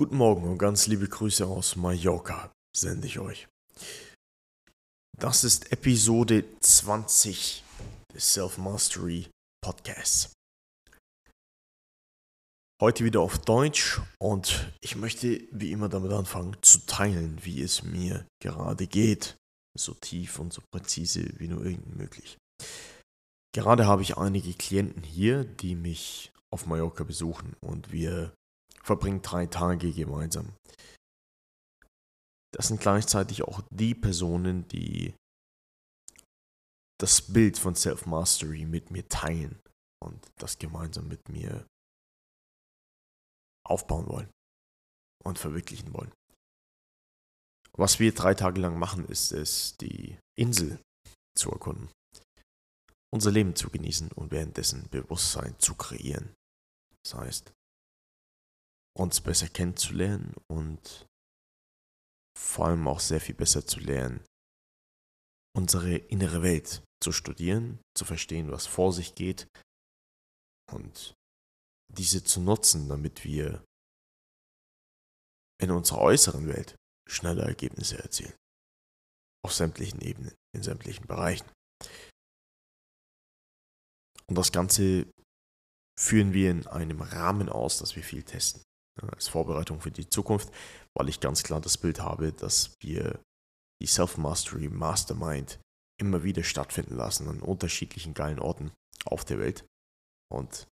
Guten Morgen und ganz liebe Grüße aus Mallorca sende ich euch. Das ist Episode 20 des Self-Mastery Podcasts. Heute wieder auf Deutsch und ich möchte wie immer damit anfangen zu teilen, wie es mir gerade geht. So tief und so präzise wie nur irgend möglich. Gerade habe ich einige Klienten hier, die mich auf Mallorca besuchen und wir verbringen drei Tage gemeinsam. Das sind gleichzeitig auch die Personen, die das Bild von Self-Mastery mit mir teilen und das gemeinsam mit mir aufbauen wollen und verwirklichen wollen. Was wir drei Tage lang machen, ist es, die Insel zu erkunden, unser Leben zu genießen und währenddessen Bewusstsein zu kreieren. Das heißt, uns besser kennenzulernen und vor allem auch sehr viel besser zu lernen, unsere innere Welt zu studieren, zu verstehen, was vor sich geht und diese zu nutzen, damit wir in unserer äußeren Welt schnelle Ergebnisse erzielen. Auf sämtlichen Ebenen, in sämtlichen Bereichen. Und das Ganze führen wir in einem Rahmen aus, dass wir viel testen als Vorbereitung für die Zukunft, weil ich ganz klar das Bild habe, dass wir die Self-Mastery Mastermind immer wieder stattfinden lassen an unterschiedlichen geilen Orten auf der Welt und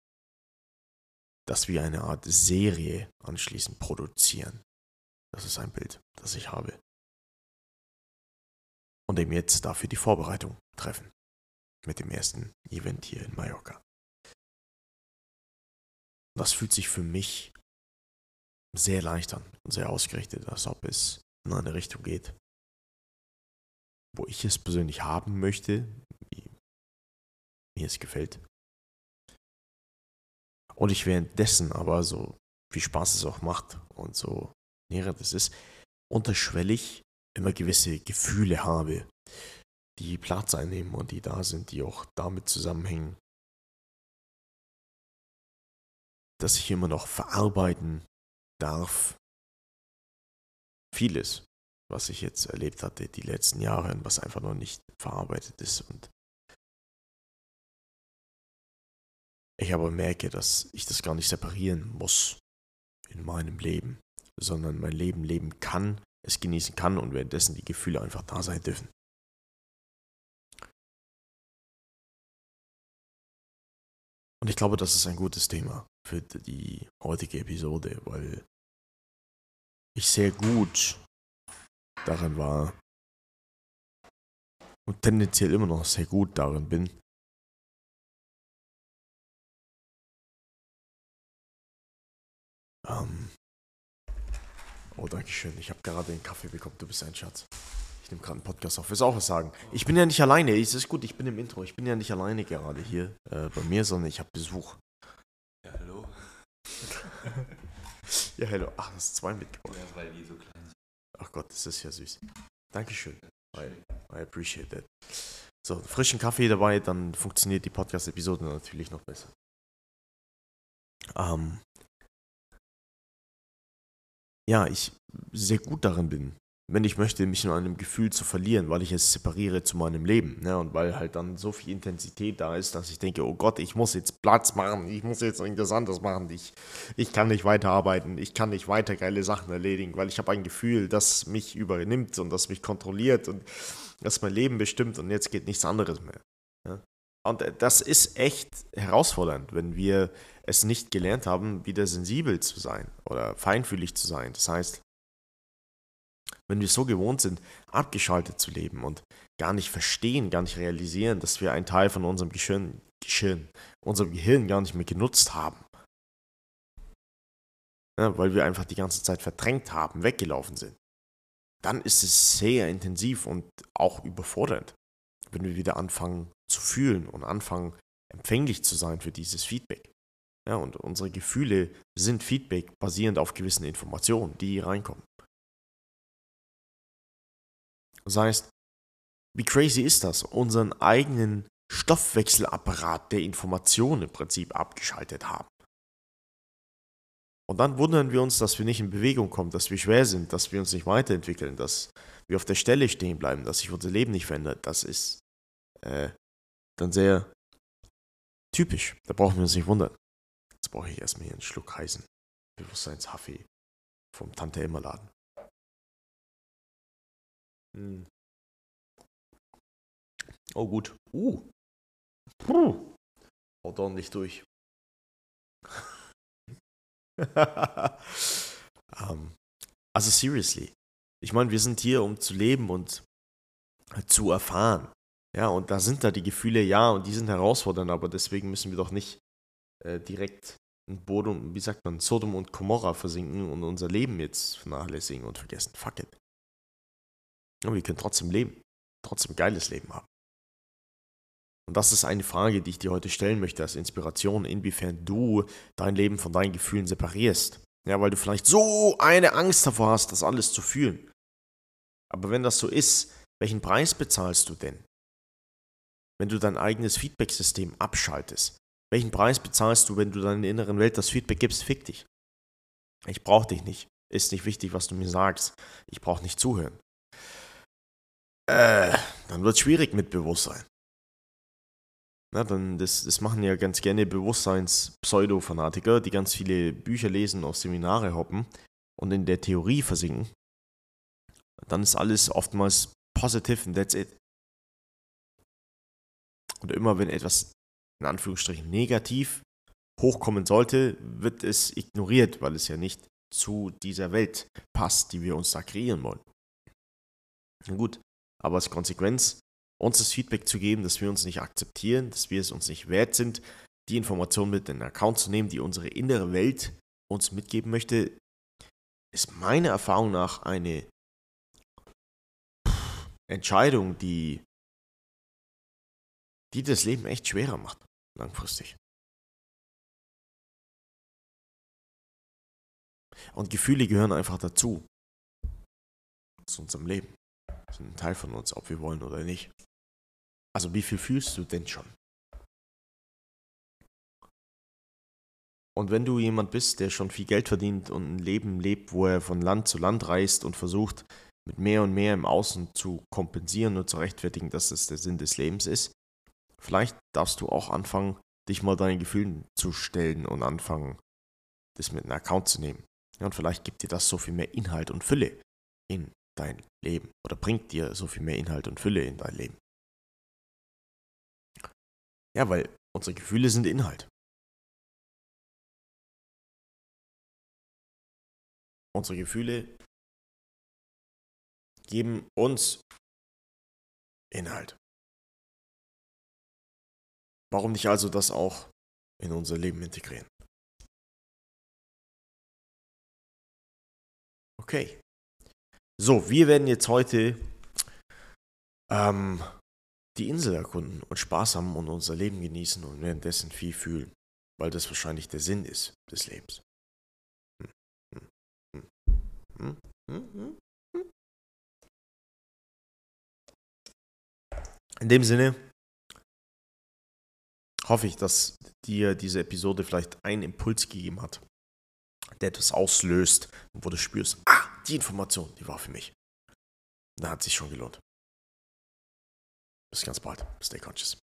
dass wir eine Art Serie anschließend produzieren. Das ist ein Bild, das ich habe. Und eben jetzt dafür die Vorbereitung treffen mit dem ersten Event hier in Mallorca. Das fühlt sich für mich sehr leicht an und sehr ausgerichtet, als ob es in eine Richtung geht, wo ich es persönlich haben möchte, wie mir es gefällt. Und ich währenddessen aber so viel Spaß es auch macht und so näher es ist, unterschwellig immer gewisse Gefühle habe, die Platz einnehmen und die da sind, die auch damit zusammenhängen, dass ich immer noch verarbeiten darf vieles, was ich jetzt erlebt hatte die letzten Jahre und was einfach noch nicht verarbeitet ist. Und ich aber merke, dass ich das gar nicht separieren muss in meinem Leben, sondern mein Leben leben kann, es genießen kann und währenddessen die Gefühle einfach da sein dürfen. Und ich glaube, das ist ein gutes Thema für die heutige Episode, weil ich sehr gut darin war und tendenziell immer noch sehr gut darin bin, ähm oh, danke schön. Ich habe gerade den Kaffee bekommen. Du bist ein Schatz. Ich nehme gerade einen Podcast auf. Willst du auch was sagen? Ich bin ja nicht alleine. Es ist gut, ich bin im Intro. Ich bin ja nicht alleine gerade hier äh, bei mir, sondern ich habe Besuch. Ja, hallo. ja, hallo. Ach, das ist zwei mitgebracht. Ja, weil die so klein sind. Ach Gott, das ist ja süß. Dankeschön. I, I appreciate that. So, frischen Kaffee dabei, dann funktioniert die Podcast-Episode natürlich noch besser. Ähm, ja, ich sehr gut darin bin, wenn ich möchte, mich in einem Gefühl zu verlieren, weil ich es separiere zu meinem Leben. Ne? Und weil halt dann so viel Intensität da ist, dass ich denke, oh Gott, ich muss jetzt Platz machen, ich muss jetzt irgendwas anderes machen, ich, ich kann nicht weiterarbeiten, ich kann nicht weiter geile Sachen erledigen, weil ich habe ein Gefühl, das mich übernimmt und das mich kontrolliert und das mein Leben bestimmt und jetzt geht nichts anderes mehr. Ja? Und das ist echt herausfordernd, wenn wir es nicht gelernt haben, wieder sensibel zu sein oder feinfühlig zu sein. Das heißt, wenn wir so gewohnt sind, abgeschaltet zu leben und gar nicht verstehen, gar nicht realisieren, dass wir einen Teil von unserem Gehirn, Gehirn unserem Gehirn gar nicht mehr genutzt haben. Ja, weil wir einfach die ganze Zeit verdrängt haben, weggelaufen sind. Dann ist es sehr intensiv und auch überfordernd, wenn wir wieder anfangen zu fühlen und anfangen empfänglich zu sein für dieses Feedback. Ja, und unsere Gefühle sind Feedback basierend auf gewissen Informationen, die reinkommen. Das heißt, wie crazy ist das, unseren eigenen Stoffwechselapparat der Information im Prinzip abgeschaltet haben. Und dann wundern wir uns, dass wir nicht in Bewegung kommen, dass wir schwer sind, dass wir uns nicht weiterentwickeln, dass wir auf der Stelle stehen bleiben, dass sich unser Leben nicht verändert. Das ist äh, dann sehr typisch. Da brauchen wir uns nicht wundern. Jetzt brauche ich erstmal hier einen Schluck heißen Bewusstseinskaffee vom Tante Emma Laden. Hm. Oh gut. Uh. Puh. Haut ordentlich durch. um, also seriously. Ich meine, wir sind hier, um zu leben und zu erfahren. Ja, und da sind da die Gefühle, ja, und die sind herausfordernd, aber deswegen müssen wir doch nicht äh, direkt in Boden, wie sagt man, Sodom und Gomorra versinken und unser Leben jetzt vernachlässigen und vergessen. Fuck it. Aber wir können trotzdem leben. Trotzdem ein geiles Leben haben. Und das ist eine Frage, die ich dir heute stellen möchte als Inspiration, inwiefern du dein Leben von deinen Gefühlen separierst. Ja, weil du vielleicht so eine Angst davor hast, das alles zu fühlen. Aber wenn das so ist, welchen Preis bezahlst du denn? Wenn du dein eigenes Feedback-System abschaltest. Welchen Preis bezahlst du, wenn du deiner inneren Welt das Feedback gibst? Fick dich. Ich brauche dich nicht. Ist nicht wichtig, was du mir sagst. Ich brauche nicht zuhören. Äh, dann wird es schwierig mit Bewusstsein. Na, dann das, das machen ja ganz gerne Bewusstseins-Pseudo-Fanatiker, die ganz viele Bücher lesen, auf Seminare hoppen und in der Theorie versinken. Dann ist alles oftmals positive and that's it. Und immer wenn etwas in Anführungsstrichen negativ hochkommen sollte, wird es ignoriert, weil es ja nicht zu dieser Welt passt, die wir uns da kreieren wollen. Na gut, aber als Konsequenz, uns das Feedback zu geben, dass wir uns nicht akzeptieren, dass wir es uns nicht wert sind, die Informationen mit in den Account zu nehmen, die unsere innere Welt uns mitgeben möchte, ist meiner Erfahrung nach eine Entscheidung, die, die das Leben echt schwerer macht, langfristig. Und Gefühle gehören einfach dazu. Zu unserem Leben. Sind ein Teil von uns, ob wir wollen oder nicht. Also wie viel fühlst du denn schon? Und wenn du jemand bist, der schon viel Geld verdient und ein Leben lebt, wo er von Land zu Land reist und versucht, mit mehr und mehr im Außen zu kompensieren und zu rechtfertigen, dass es der Sinn des Lebens ist, vielleicht darfst du auch anfangen, dich mal deinen Gefühlen zu stellen und anfangen, das mit einem Account zu nehmen. Ja, und vielleicht gibt dir das so viel mehr Inhalt und Fülle in dein Leben oder bringt dir so viel mehr Inhalt und Fülle in dein Leben. Ja, weil unsere Gefühle sind Inhalt. Unsere Gefühle geben uns Inhalt. Warum nicht also das auch in unser Leben integrieren? Okay. So, wir werden jetzt heute ähm, die Insel erkunden und Spaß haben und unser Leben genießen und währenddessen viel fühlen, weil das wahrscheinlich der Sinn ist des Lebens. Hm, hm, hm, In dem Sinne hoffe ich, dass dir diese Episode vielleicht einen Impuls gegeben hat, der etwas auslöst wo du spürst, ah, die Information, die war für mich. Da hat sich schon gelohnt. Bis ganz bald. Stay conscious.